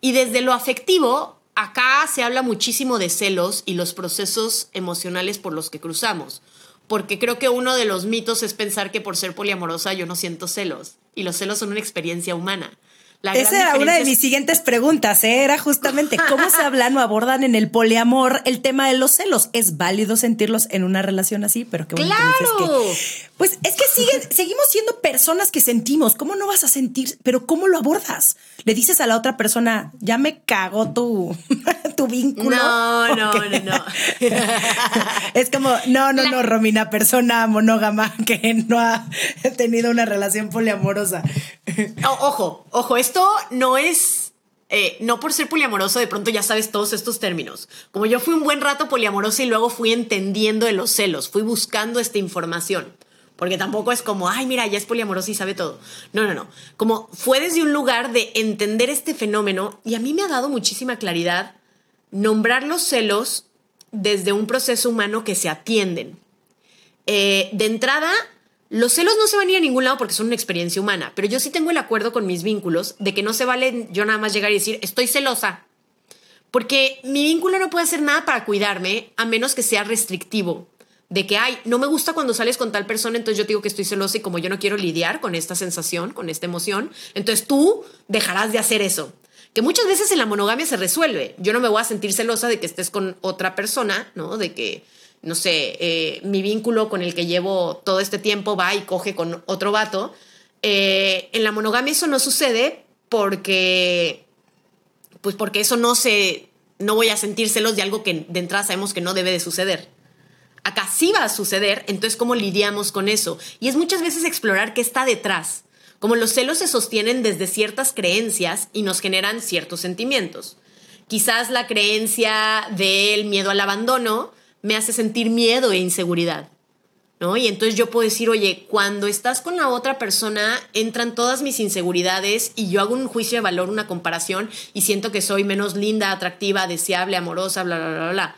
Y desde lo afectivo, acá se habla muchísimo de celos y los procesos emocionales por los que cruzamos. Porque creo que uno de los mitos es pensar que por ser poliamorosa yo no siento celos. Y los celos son una experiencia humana. La Esa era una de mis siguientes preguntas, ¿eh? era justamente cómo se hablan o abordan en el poliamor el tema de los celos. ¿Es válido sentirlos en una relación así? Pero qué bueno ¡Claro! que pues es que siguen, seguimos siendo personas que sentimos. ¿Cómo no vas a sentir? Pero ¿cómo lo abordas? Le dices a la otra persona, ya me cagó tu, tu vínculo. No, no, no, no. es como, no, no, no, Romina, persona monógama que no ha tenido una relación poliamorosa. ojo, ojo, esto no es. Eh, no por ser poliamoroso, de pronto ya sabes todos estos términos. Como yo fui un buen rato poliamoroso y luego fui entendiendo de los celos, fui buscando esta información. Porque tampoco es como, ay, mira, ya es poliamoroso y sabe todo. No, no, no. Como fue desde un lugar de entender este fenómeno y a mí me ha dado muchísima claridad nombrar los celos desde un proceso humano que se atienden. Eh, de entrada, los celos no se van a ir a ningún lado porque son una experiencia humana, pero yo sí tengo el acuerdo con mis vínculos de que no se vale yo nada más llegar y decir, estoy celosa. Porque mi vínculo no puede hacer nada para cuidarme a menos que sea restrictivo. De que, ay, no me gusta cuando sales con tal persona, entonces yo digo que estoy celosa y como yo no quiero lidiar con esta sensación, con esta emoción, entonces tú dejarás de hacer eso. Que muchas veces en la monogamia se resuelve. Yo no me voy a sentir celosa de que estés con otra persona, ¿no? De que no sé, eh, mi vínculo con el que llevo todo este tiempo va y coge con otro vato. Eh, en la monogamia eso no sucede porque, pues porque eso no se, no voy a sentir celos de algo que de entrada sabemos que no debe de suceder. Acá sí va a suceder, entonces cómo lidiamos con eso. Y es muchas veces explorar qué está detrás. Como los celos se sostienen desde ciertas creencias y nos generan ciertos sentimientos. Quizás la creencia del miedo al abandono me hace sentir miedo e inseguridad. ¿No? Y entonces yo puedo decir, oye, cuando estás con la otra persona, entran todas mis inseguridades y yo hago un juicio de valor, una comparación y siento que soy menos linda, atractiva, deseable, amorosa, bla, bla, bla, bla.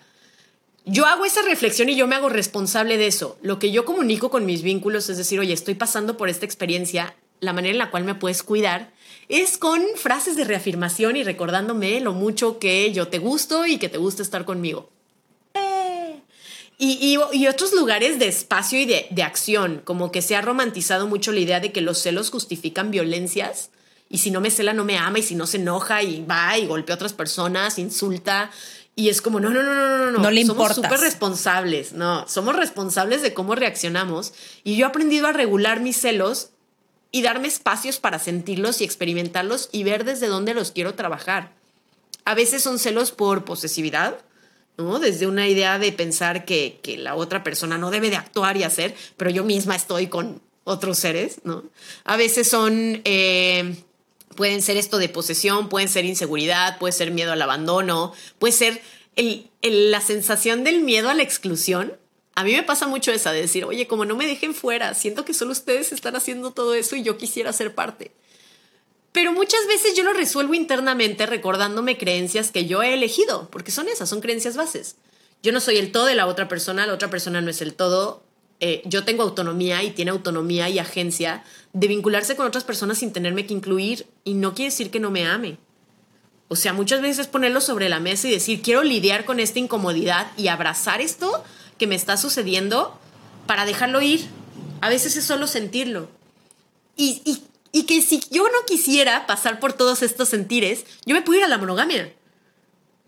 Yo hago esa reflexión y yo me hago responsable de eso. Lo que yo comunico con mis vínculos es decir, oye, estoy pasando por esta experiencia, la manera en la cual me puedes cuidar es con frases de reafirmación y recordándome lo mucho que yo te gusto y que te gusta estar conmigo. Y, y, otros lugares de espacio y de, de, acción, como que se ha romantizado mucho la idea de que los celos justifican violencias. Y si no me cela, no me ama, y si no se enoja y va y golpea a otras personas, insulta. Y es como, no, no, no, no, no, no. No le Somos importas. súper responsables, no. Somos responsables de cómo reaccionamos. Y yo he aprendido a regular mis celos y darme espacios para sentirlos y experimentarlos y ver desde dónde los quiero trabajar. A veces son celos por posesividad, ¿no? Desde una idea de pensar que, que, la otra persona no debe de actuar y hacer, pero yo misma estoy con otros seres, ¿no? A veces son, eh, pueden ser esto de posesión, pueden ser inseguridad, puede ser miedo al abandono, puede ser la sensación del miedo a la exclusión. A mí me pasa mucho esa de decir, oye, como no me dejen fuera, siento que solo ustedes están haciendo todo eso y yo quisiera ser parte. Pero muchas veces yo lo resuelvo internamente recordándome creencias que yo he elegido, porque son esas, son creencias bases. Yo no soy el todo de la otra persona, la otra persona no es el todo. Eh, yo tengo autonomía y tiene autonomía y agencia de vincularse con otras personas sin tenerme que incluir y no quiere decir que no me ame. O sea, muchas veces ponerlo sobre la mesa y decir, quiero lidiar con esta incomodidad y abrazar esto que me está sucediendo para dejarlo ir. A veces es solo sentirlo. Y, y, y que si yo no quisiera pasar por todos estos sentires, yo me puedo ir a la monogamia.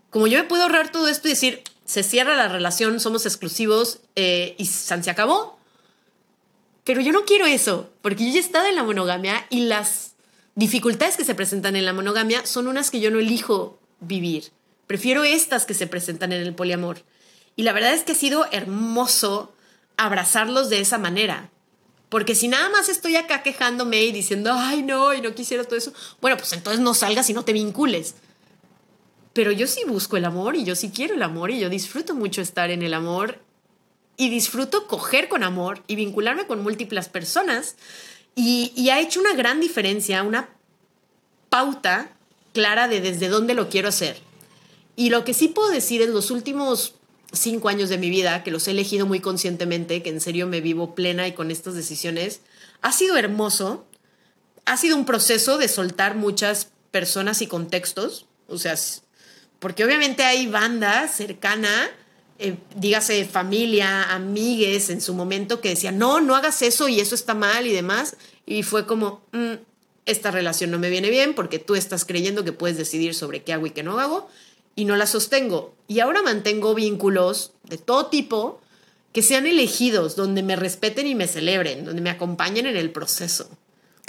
Como yo me puedo ahorrar todo esto y decir, se cierra la relación, somos exclusivos eh, y se acabó. Pero yo no quiero eso, porque yo ya he estado en la monogamia y las dificultades que se presentan en la monogamia son unas que yo no elijo vivir. Prefiero estas que se presentan en el poliamor. Y la verdad es que ha sido hermoso abrazarlos de esa manera. Porque si nada más estoy acá quejándome y diciendo, ay no, y no quisiera todo eso, bueno, pues entonces no salgas y no te vincules. Pero yo sí busco el amor y yo sí quiero el amor y yo disfruto mucho estar en el amor y disfruto coger con amor y vincularme con múltiples personas y, ha hecho una gran diferencia, una pauta clara de desde dónde lo quiero hacer. Y lo que sí puedo decir es los últimos cinco años de mi vida, que los he elegido muy conscientemente, que en serio me vivo plena y con estas decisiones, ha sido hermoso. Ha sido un proceso de soltar muchas personas y contextos. O sea, porque obviamente hay banda cercana eh, dígase familia, amigues en su momento que decían, no, no hagas eso y eso está mal y demás. Y fue como, mm, esta relación no me viene bien porque tú estás creyendo que puedes decidir sobre qué hago y qué no hago y no la sostengo. Y ahora mantengo vínculos de todo tipo que sean elegidos, donde me respeten y me celebren, donde me acompañen en el proceso.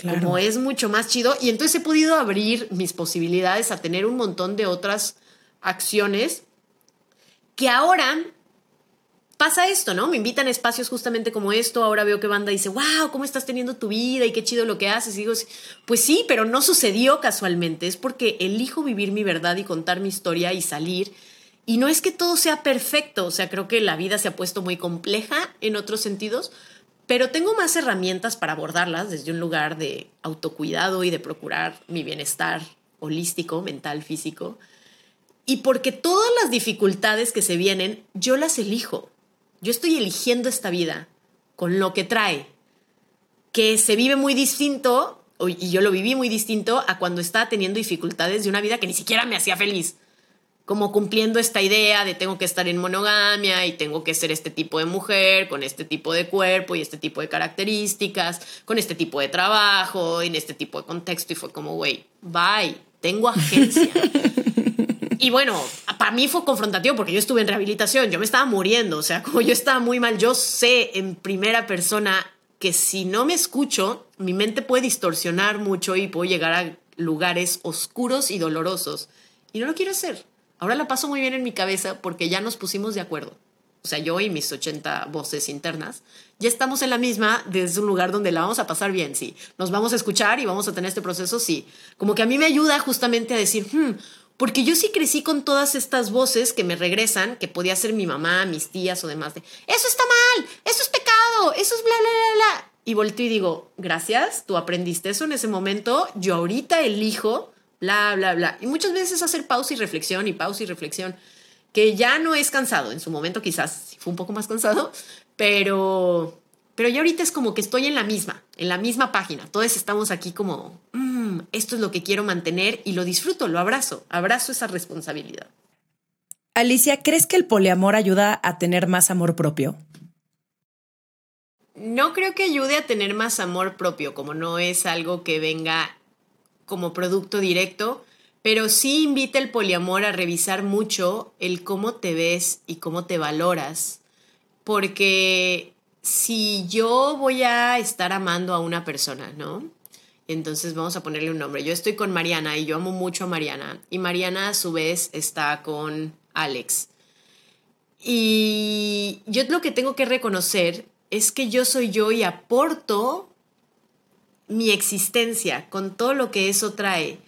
Como es mucho más chido. Y entonces he podido abrir mis posibilidades a tener un montón de otras acciones que ahora pasa esto, ¿no? Me invitan a espacios justamente como esto, ahora veo que banda dice, wow, ¿cómo estás teniendo tu vida y qué chido lo que haces? Y digo, pues sí, pero no sucedió casualmente, es porque elijo vivir mi verdad y contar mi historia y salir. Y no es que todo sea perfecto, o sea, creo que la vida se ha puesto muy compleja en otros sentidos, pero tengo más herramientas para abordarlas desde un lugar de autocuidado y de procurar mi bienestar holístico, mental, físico y porque todas las dificultades que se vienen, yo las elijo. Yo estoy eligiendo esta vida con lo que trae, que se vive muy distinto, y yo lo viví muy distinto a cuando estaba teniendo dificultades de una vida que ni siquiera me hacía feliz. Como cumpliendo esta idea de tengo que estar en monogamia y tengo que ser este tipo de mujer, con este tipo de cuerpo y este tipo de características, con este tipo de trabajo, en este tipo de contexto. Y fue como, güey, bye, tengo agencia. Y bueno, para mí fue confrontativo porque yo estuve en rehabilitación, yo me estaba muriendo, o sea, como yo estaba muy mal, yo sé en primera persona que si no me escucho, mi mente puede distorsionar mucho y puedo llegar a lugares oscuros y dolorosos. Y no lo quiero hacer. Ahora la paso muy bien en mi cabeza porque ya nos pusimos de acuerdo. O sea, yo y mis 80 voces internas, ya estamos en la misma desde un lugar donde la vamos a pasar bien, sí. Nos vamos a escuchar y vamos a tener este proceso, sí. Como que a mí me ayuda justamente a decir, hmm, porque yo sí crecí con todas estas voces que me regresan, que podía ser mi mamá, mis tías o demás, de eso está mal, eso es pecado, eso es bla, bla, bla, bla. Y volteo y digo, gracias, tú aprendiste eso en ese momento, yo ahorita elijo, bla, bla, bla. Y muchas veces hacer pausa y reflexión y pausa y reflexión, que ya no es cansado, en su momento quizás fue un poco más cansado, pero, pero ya ahorita es como que estoy en la misma, en la misma página, todos estamos aquí como... Mm, esto es lo que quiero mantener y lo disfruto, lo abrazo, abrazo esa responsabilidad. Alicia, ¿crees que el poliamor ayuda a tener más amor propio? No creo que ayude a tener más amor propio, como no es algo que venga como producto directo, pero sí invita el poliamor a revisar mucho el cómo te ves y cómo te valoras, porque si yo voy a estar amando a una persona, ¿no? Entonces vamos a ponerle un nombre. Yo estoy con Mariana y yo amo mucho a Mariana. Y Mariana a su vez está con Alex. Y yo lo que tengo que reconocer es que yo soy yo y aporto mi existencia con todo lo que eso trae.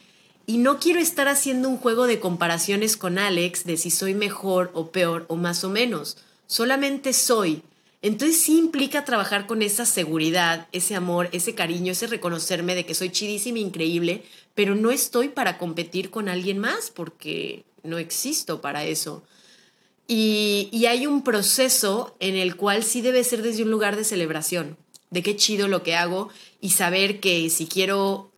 Y no quiero estar haciendo un juego de comparaciones con Alex de si soy mejor o peor o más o menos. Solamente soy. Entonces sí implica trabajar con esa seguridad, ese amor, ese cariño, ese reconocerme de que soy chidísima, increíble, pero no estoy para competir con alguien más porque no existo para eso. Y, y hay un proceso en el cual sí debe ser desde un lugar de celebración, de qué chido lo que hago y saber que si quiero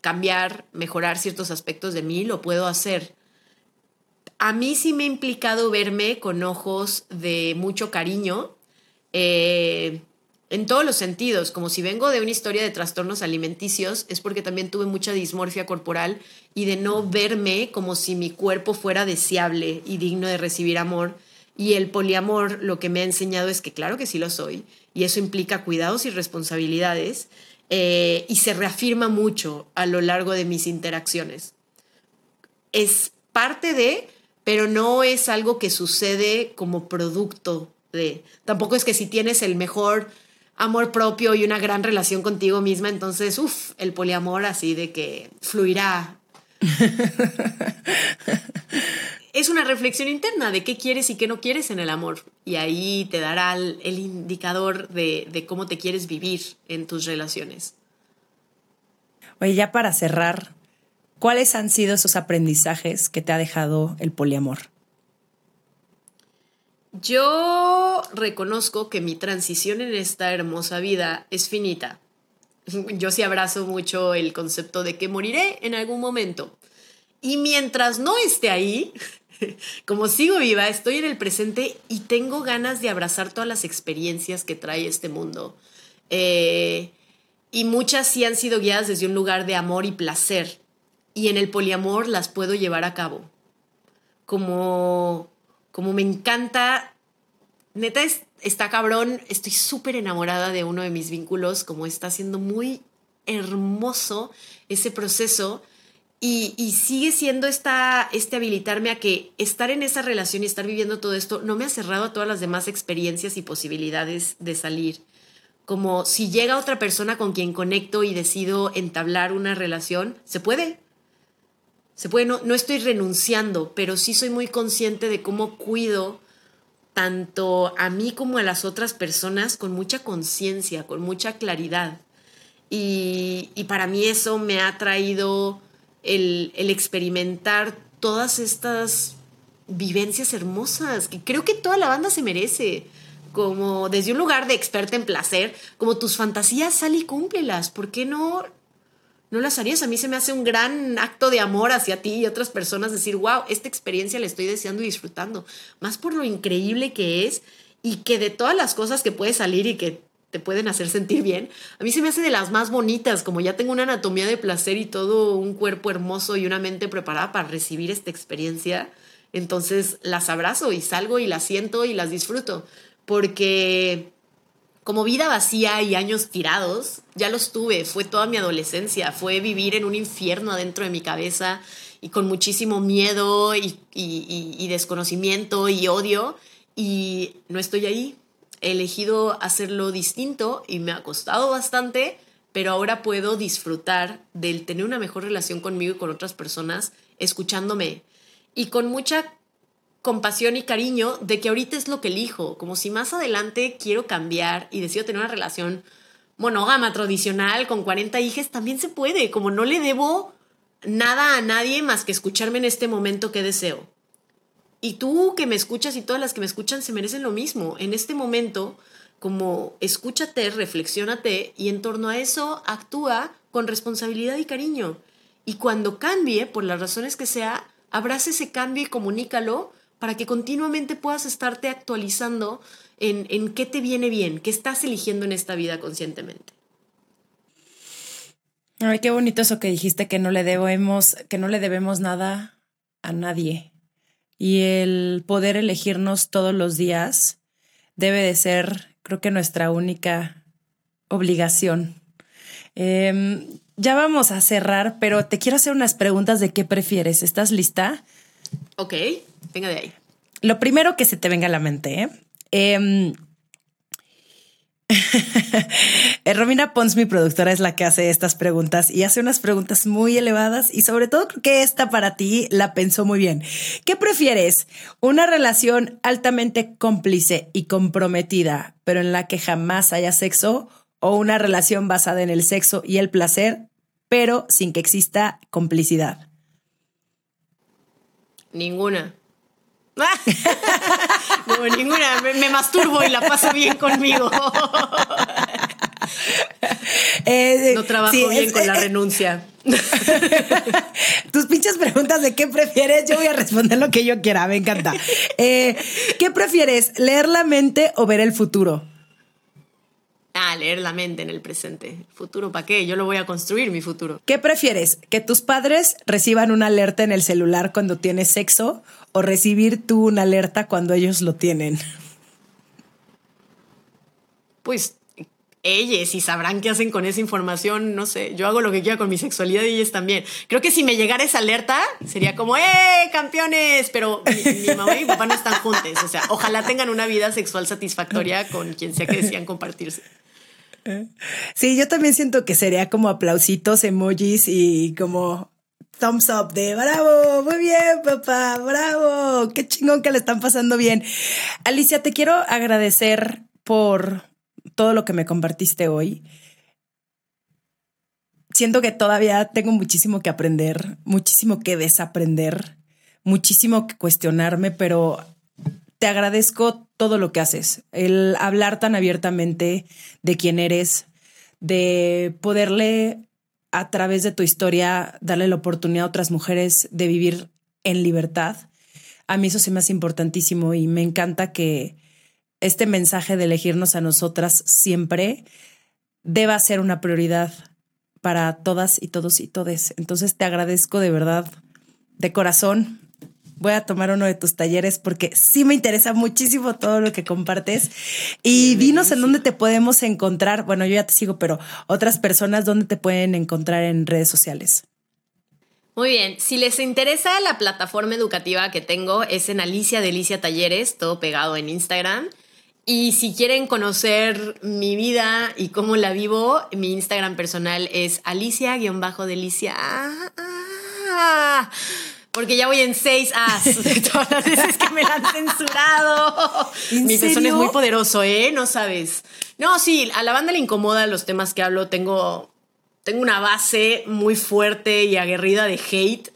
cambiar, mejorar ciertos aspectos de mí, lo puedo hacer. A mí sí me ha implicado verme con ojos de mucho cariño, eh, en todos los sentidos, como si vengo de una historia de trastornos alimenticios, es porque también tuve mucha dismorfia corporal y de no verme como si mi cuerpo fuera deseable y digno de recibir amor. Y el poliamor lo que me ha enseñado es que claro que sí lo soy, y eso implica cuidados y responsabilidades, eh, y se reafirma mucho a lo largo de mis interacciones. Es parte de, pero no es algo que sucede como producto de. Tampoco es que si tienes el mejor amor propio y una gran relación contigo misma, entonces, uff, el poliamor así de que fluirá. es una reflexión interna de qué quieres y qué no quieres en el amor. Y ahí te dará el, el indicador de, de, cómo te quieres vivir en tus relaciones. Oye, ya para cerrar, ¿cuáles han sido esos aprendizajes que te ha dejado el poliamor? Yo reconozco que mi transición en esta hermosa vida es finita. Yo sí abrazo mucho el concepto de que moriré en algún momento. Y mientras no esté ahí, como sigo viva, estoy en el presente y tengo ganas de abrazar todas las experiencias que trae este mundo. Eh, y muchas sí han sido guiadas desde un lugar de amor y placer. Y en el poliamor las puedo llevar a cabo. Como como me encanta, neta es, está cabrón, estoy súper enamorada de uno de mis vínculos, como está siendo muy hermoso ese proceso y, y, sigue siendo esta, este habilitarme a que estar en esa relación y estar viviendo todo esto no me ha cerrado a todas las demás experiencias y posibilidades de salir. Como si llega otra persona con quien conecto y decido entablar una relación, se puede, se puede, no, no estoy renunciando, pero sí soy muy consciente de cómo cuido tanto a mí como a las otras personas con mucha conciencia, con mucha claridad. Y, y, para mí eso me ha traído el, el, experimentar todas estas vivencias hermosas que creo que toda la banda se merece. Como desde un lugar de experta en placer, como tus fantasías, sal y cúmplelas. ¿Por qué no no las harías. A mí se me hace un gran acto de amor hacia ti y otras personas decir, wow, esta experiencia la estoy deseando y disfrutando. Más por lo increíble que es y que de todas las cosas que puede salir y que te pueden hacer sentir bien, a mí se me hace de las más bonitas, como ya tengo una anatomía de placer y todo un cuerpo hermoso y una mente preparada para recibir esta experiencia. Entonces las abrazo y salgo y las siento y las disfruto, porque como vida vacía y años tirados, ya los tuve, fue toda mi adolescencia, fue vivir en un infierno adentro de mi cabeza y con muchísimo miedo y, y, desconocimiento y odio. Y no estoy ahí. He elegido hacerlo distinto y me ha costado bastante, pero ahora puedo disfrutar del tener una mejor relación conmigo y con otras personas, escuchándome. Y con mucha compasión y cariño de que ahorita es lo que elijo, como si más adelante quiero cambiar y decido tener una relación monógama tradicional con 40 hijas, también se puede, como no le debo nada a nadie más que escucharme en este momento que deseo. Y tú que me escuchas y todas las que me escuchan se merecen lo mismo. En este momento, como escúchate, reflexiónate y en torno a eso actúa con responsabilidad y cariño. Y cuando cambie, por las razones que sea, abraza ese cambio y comunícalo para que continuamente puedas estarte actualizando en, en qué te viene bien, qué estás eligiendo en esta vida conscientemente. Ay, qué bonito eso que dijiste, que no le debemos, que no le debemos nada a nadie. Y el poder elegirnos todos los días debe de ser, creo que nuestra única obligación. Eh, ya vamos a cerrar, pero te quiero hacer unas preguntas de qué prefieres. ¿Estás lista? Ok, venga de ahí. Lo primero que se te venga a la mente, ¿eh? eh Romina Pons, mi productora, es la que hace estas preguntas y hace unas preguntas muy elevadas y sobre todo creo que esta para ti la pensó muy bien. ¿Qué prefieres? ¿Una relación altamente cómplice y comprometida, pero en la que jamás haya sexo? ¿O una relación basada en el sexo y el placer, pero sin que exista complicidad? Ninguna. no, ninguna. Me, me masturbo y la paso bien conmigo. Eh, No trabajo sí, bien es- con la eh, renuncia. Tus pinches preguntas de qué prefieres, yo voy a responder lo que yo quiera, me encanta. Eh, ¿Qué prefieres, leer la mente o ver el futuro? Ah, leer la mente en el presente. ¿Futuro para qué? Yo lo voy a construir, mi futuro. ¿Qué prefieres, que tus padres reciban una alerta en el celular cuando tienes sexo o recibir tú una alerta cuando ellos lo tienen? Pues ellos y sabrán qué hacen con esa información, no sé, yo hago lo que quiera con mi sexualidad y ellos también. Creo que si me llegara esa alerta, sería como, ¡eh, campeones! Pero mi, mi mamá y mi papá no están juntos, o sea, ojalá tengan una vida sexual satisfactoria con quien sea que decían compartirse. Sí, yo también siento que sería como aplausitos, emojis y como thumbs up de bravo, muy bien, papá, bravo, qué chingón que le están pasando bien. Alicia, te quiero agradecer por todo lo que me compartiste hoy. Siento que todavía tengo muchísimo que aprender, muchísimo que desaprender, muchísimo que cuestionarme, pero te agradezco todo lo que haces, el hablar tan abiertamente de quién eres, de poderle a través de tu historia darle la oportunidad a otras mujeres de vivir en libertad. A mí eso se me hace importantísimo y me encanta que este mensaje de elegirnos a nosotras siempre deba ser una prioridad para todas y todos y todes. Entonces te agradezco de verdad, de corazón. Voy a tomar uno de tus talleres porque sí me interesa muchísimo todo lo que compartes. Y dinos en dónde te podemos encontrar. Bueno, yo ya te sigo, pero otras personas, ¿dónde te pueden encontrar en redes sociales? Muy bien, si les interesa la plataforma educativa que tengo es en Alicia Delicia Talleres, todo pegado en Instagram. Y si quieren conocer mi vida y cómo la vivo, mi Instagram personal es Alicia-Delicia. Ah, ah, porque ya voy en seis as de todas las veces que me la han censurado. ¿En Mi persona serio? es muy poderoso, ¿eh? No sabes. No, sí, a la banda le incomoda los temas que hablo. Tengo, tengo una base muy fuerte y aguerrida de hate.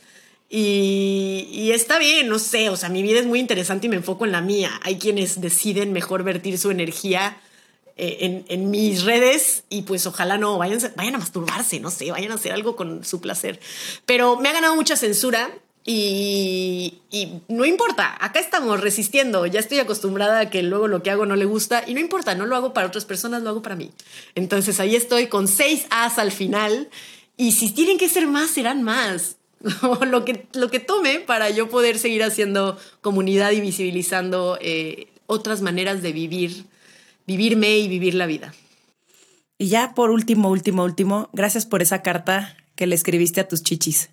Y, y está bien, no sé, o sea, mi vida es muy interesante y me enfoco en la mía. Hay quienes deciden mejor vertir su energía eh, en, en mis redes y pues ojalá no, vayan, vayan a masturbarse, no sé, vayan a hacer algo con su placer. Pero me ha ganado mucha censura y, no importa, acá estamos resistiendo, ya estoy acostumbrada a que luego lo que hago no le gusta y no importa, no lo hago para otras personas, lo hago para mí. Entonces ahí estoy con seis As al final y si tienen que ser más, serán más. lo, que, lo que tome para yo poder seguir haciendo comunidad y visibilizando eh, otras maneras de vivir, vivirme y vivir la vida. Y ya por último, último, último, gracias por esa carta que le escribiste a tus chichis.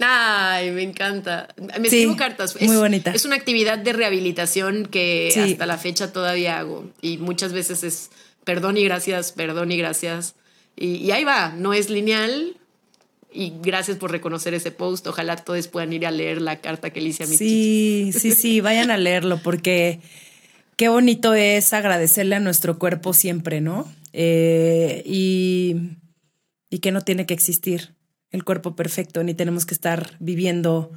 Ay, me encanta. Me Sí, escribo cartas. muy es, bonita. Es una actividad de rehabilitación que Sí. hasta la fecha todavía hago. Y muchas veces es perdón y gracias, perdón y gracias. Y, y ahí va, no es lineal. Y gracias por reconocer ese post. Ojalá todos puedan ir a leer la carta que le hice a mis Sí, sí, sí, vayan a leerlo porque qué bonito es agradecerle a nuestro cuerpo siempre, ¿no? Eh, y, y que no tiene que existir el cuerpo perfecto, ni tenemos que estar viviendo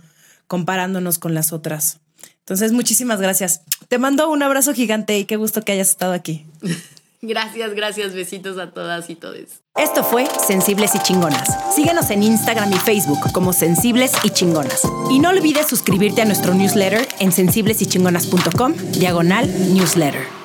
comparándonos con las otras. Entonces, muchísimas gracias. Te mando un abrazo gigante y qué gusto que hayas estado aquí. Gracias, gracias. Besitos a todas y todos. Esto fue Sensibles y Chingonas. Síguenos en Instagram y Facebook como Sensibles y Chingonas. Y no olvides suscribirte a nuestro newsletter en sensiblesychingonas.com, diagonal newsletter.